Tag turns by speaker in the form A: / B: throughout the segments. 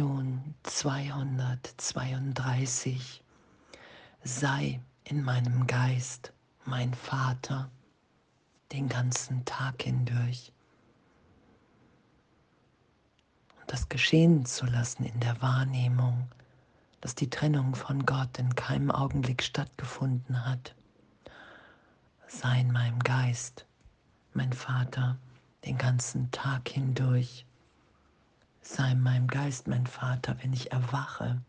A: Lektion 232. Sei in meinem Geist mein Vater den ganzen Tag hindurch. Und das geschehen zu lassen in der Wahrnehmung, dass die Trennung von Gott in keinem Augenblick stattgefunden hat. Sei in meinem Geist mein Vater den ganzen Tag hindurch sei in meinem Geist mein Vater, wenn ich erwache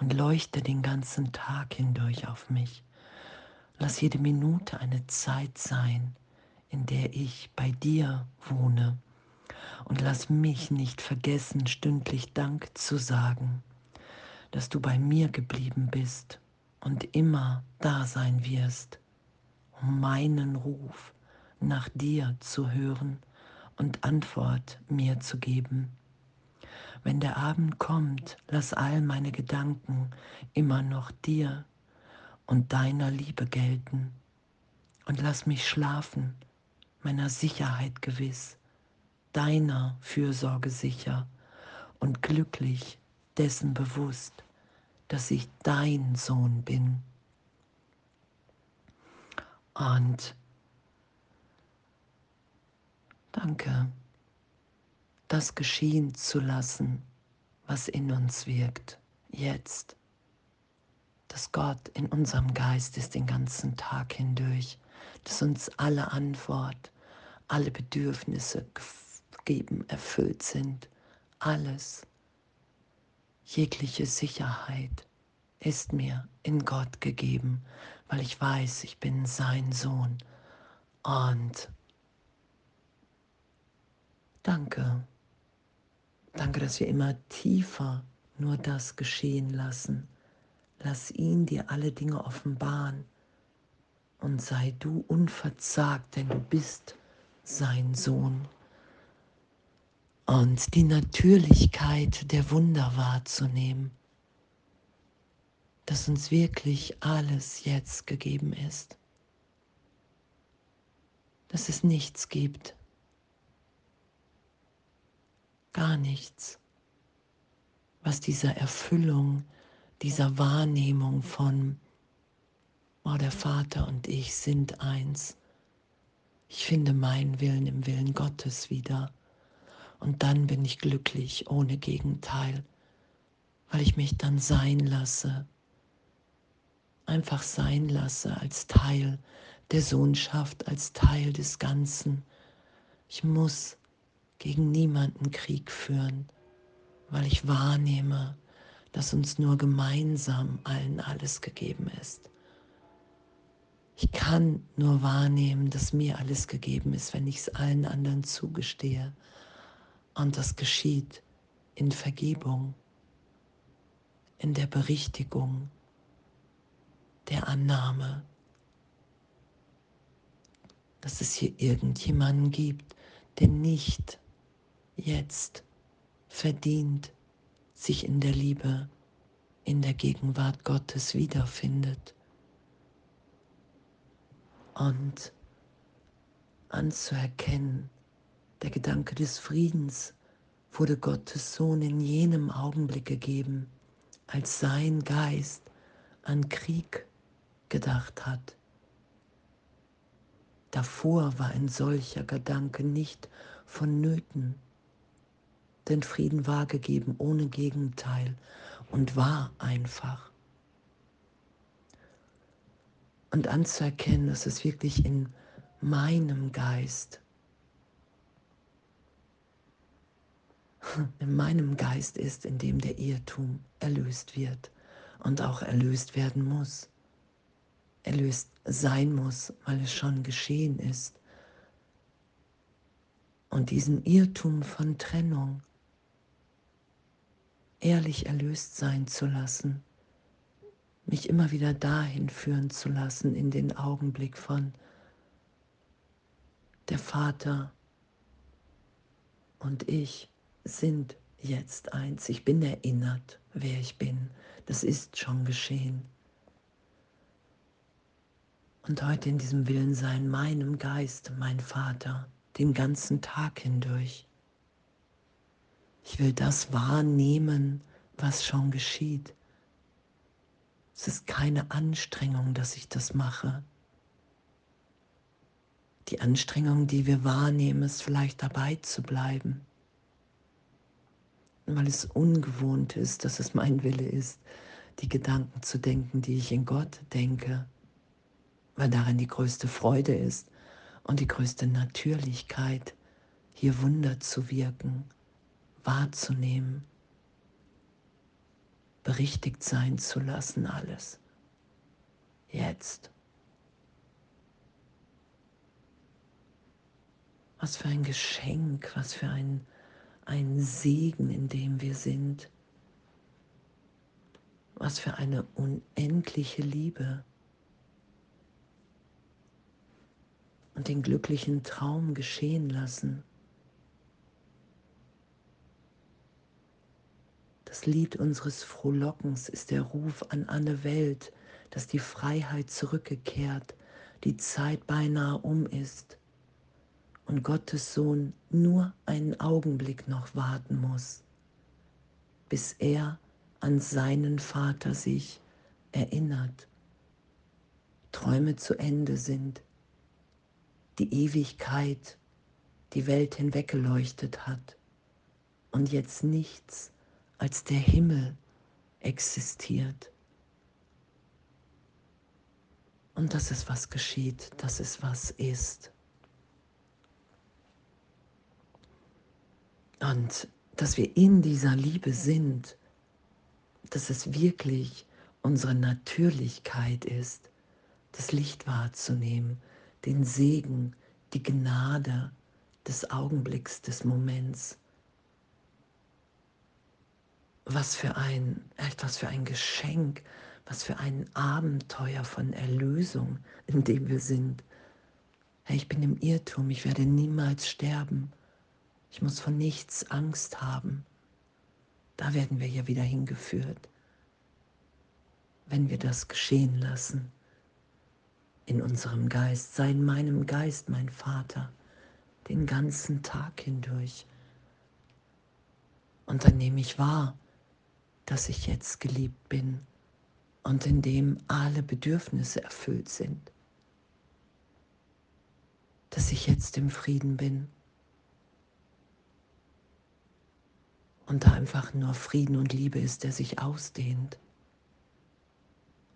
A: und leuchte den ganzen Tag hindurch auf mich. Lass jede Minute eine Zeit sein, in der ich bei dir wohne. Und lass mich nicht vergessen, stündlich Dank zu sagen, dass du bei mir geblieben bist und immer da sein wirst, um meinen Ruf nach dir zu hören und Antwort mir zu geben. Wenn der Abend kommt, lass all meine Gedanken immer noch dir und deiner Liebe gelten. Und lass mich schlafen, meiner Sicherheit gewiss, deiner Fürsorge sicher und glücklich dessen bewusst, dass ich dein Sohn bin. Und danke das geschehen zu lassen, was in uns wirkt, jetzt. Dass Gott in unserem Geist ist den ganzen Tag hindurch, dass uns alle Antwort, alle Bedürfnisse gegeben, erfüllt sind, alles, jegliche Sicherheit ist mir in Gott gegeben, weil ich weiß, ich bin sein Sohn. Und danke Danke, dass wir immer tiefer nur das geschehen lassen. Lass ihn dir alle Dinge offenbaren und sei du unverzagt, denn du bist sein Sohn. Und die Natürlichkeit der Wunder wahrzunehmen, dass uns wirklich alles jetzt gegeben ist, dass es nichts gibt, gar nichts, was dieser Erfüllung, dieser Wahrnehmung von, oh, der Vater und ich sind eins. Ich finde meinen Willen im Willen Gottes wieder. Und dann bin ich glücklich ohne Gegenteil, weil ich mich dann sein lasse, einfach sein lasse als Teil der Sohnschaft, als Teil des Ganzen. Ich muss gegen niemanden Krieg führen, weil ich wahrnehme, dass uns nur gemeinsam allen alles gegeben ist. Ich kann nur wahrnehmen, dass mir alles gegeben ist, wenn ich es allen anderen zugestehe. Und das geschieht in Vergebung, in der Berichtigung, der Annahme, dass es hier irgendjemanden gibt, der nicht jetzt verdient, sich in der Liebe, in der Gegenwart Gottes wiederfindet. Und anzuerkennen, der Gedanke des Friedens wurde Gottes Sohn in jenem Augenblick gegeben, als sein Geist an Krieg gedacht hat. Davor war ein solcher Gedanke nicht vonnöten denn Frieden war gegeben ohne Gegenteil und war einfach. Und anzuerkennen, dass es wirklich in meinem Geist, in meinem Geist ist, in dem der Irrtum erlöst wird und auch erlöst werden muss. Erlöst sein muss, weil es schon geschehen ist. Und diesen Irrtum von Trennung, ehrlich erlöst sein zu lassen, mich immer wieder dahin führen zu lassen in den Augenblick von der Vater und ich sind jetzt eins. Ich bin erinnert, wer ich bin. Das ist schon geschehen. Und heute in diesem Willen sein, meinem Geist, mein Vater, den ganzen Tag hindurch. Ich will das wahrnehmen, was schon geschieht. Es ist keine Anstrengung, dass ich das mache. Die Anstrengung, die wir wahrnehmen, ist vielleicht dabei zu bleiben, weil es ungewohnt ist, dass es mein Wille ist, die Gedanken zu denken, die ich in Gott denke, weil darin die größte Freude ist und die größte Natürlichkeit, hier Wunder zu wirken, wahrzunehmen, berichtigt sein zu lassen, alles. Jetzt. Was für ein Geschenk, was für ein, ein Segen, in dem wir sind. Was für eine unendliche Liebe. Und den glücklichen Traum geschehen lassen. Das Lied unseres Frohlockens ist der Ruf an alle Welt, dass die Freiheit zurückgekehrt, die Zeit beinahe um ist und Gottes Sohn nur einen Augenblick noch warten muss, bis er an seinen Vater sich erinnert, Träume zu Ende sind, die Ewigkeit die Welt hinweggeleuchtet hat und jetzt nichts als der Himmel existiert. Und das ist, was geschieht, das ist, was ist. Und dass wir in dieser Liebe sind, dass es wirklich unsere Natürlichkeit ist, das Licht wahrzunehmen, den Segen, die Gnade des Augenblicks, des Moments. Was für ein, was für ein Geschenk, was für ein Abenteuer von Erlösung, in dem wir sind. Hey, ich bin im Irrtum, ich werde niemals sterben. Ich muss von nichts Angst haben. Da werden wir ja wieder hingeführt, wenn wir das geschehen lassen. In unserem Geist, sei in meinem Geist, mein Vater, den ganzen Tag hindurch. Und dann nehme ich wahr, dass ich jetzt geliebt bin und in dem alle Bedürfnisse erfüllt sind. Dass ich jetzt im Frieden bin und da einfach nur Frieden und Liebe ist, der sich ausdehnt.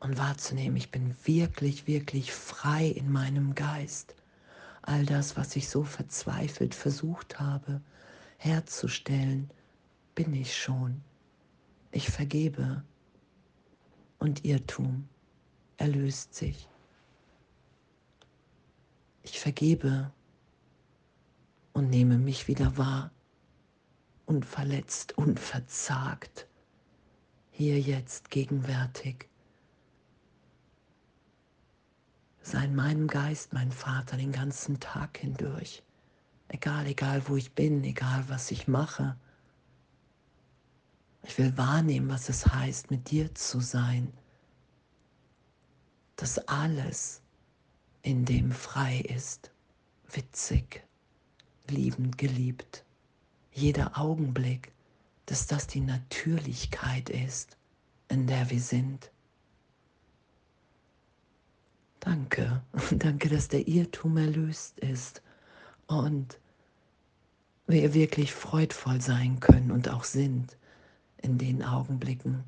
A: Und wahrzunehmen, ich bin wirklich, wirklich frei in meinem Geist. All das, was ich so verzweifelt versucht habe herzustellen, bin ich schon. Ich vergebe und Irrtum erlöst sich. Ich vergebe und nehme mich wieder wahr unverletzt, unverzagt, hier jetzt gegenwärtig. Sei in meinem Geist, mein Vater, den ganzen Tag hindurch. Egal, egal, wo ich bin, egal, was ich mache. Ich will wahrnehmen, was es heißt, mit dir zu sein. Dass alles in dem frei ist, witzig, liebend geliebt jeder Augenblick, dass das die Natürlichkeit ist, in der wir sind. Danke, danke, dass der Irrtum erlöst ist und wir wirklich freudvoll sein können und auch sind in den Augenblicken,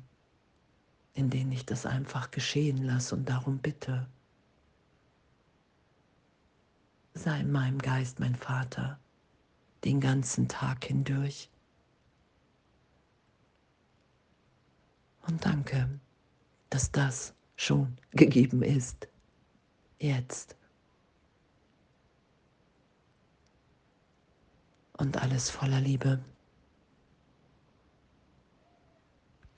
A: in denen ich das einfach geschehen lasse und darum bitte. Sei in meinem Geist mein Vater den ganzen Tag hindurch. Und danke, dass das schon gegeben ist. Jetzt. Und alles voller Liebe.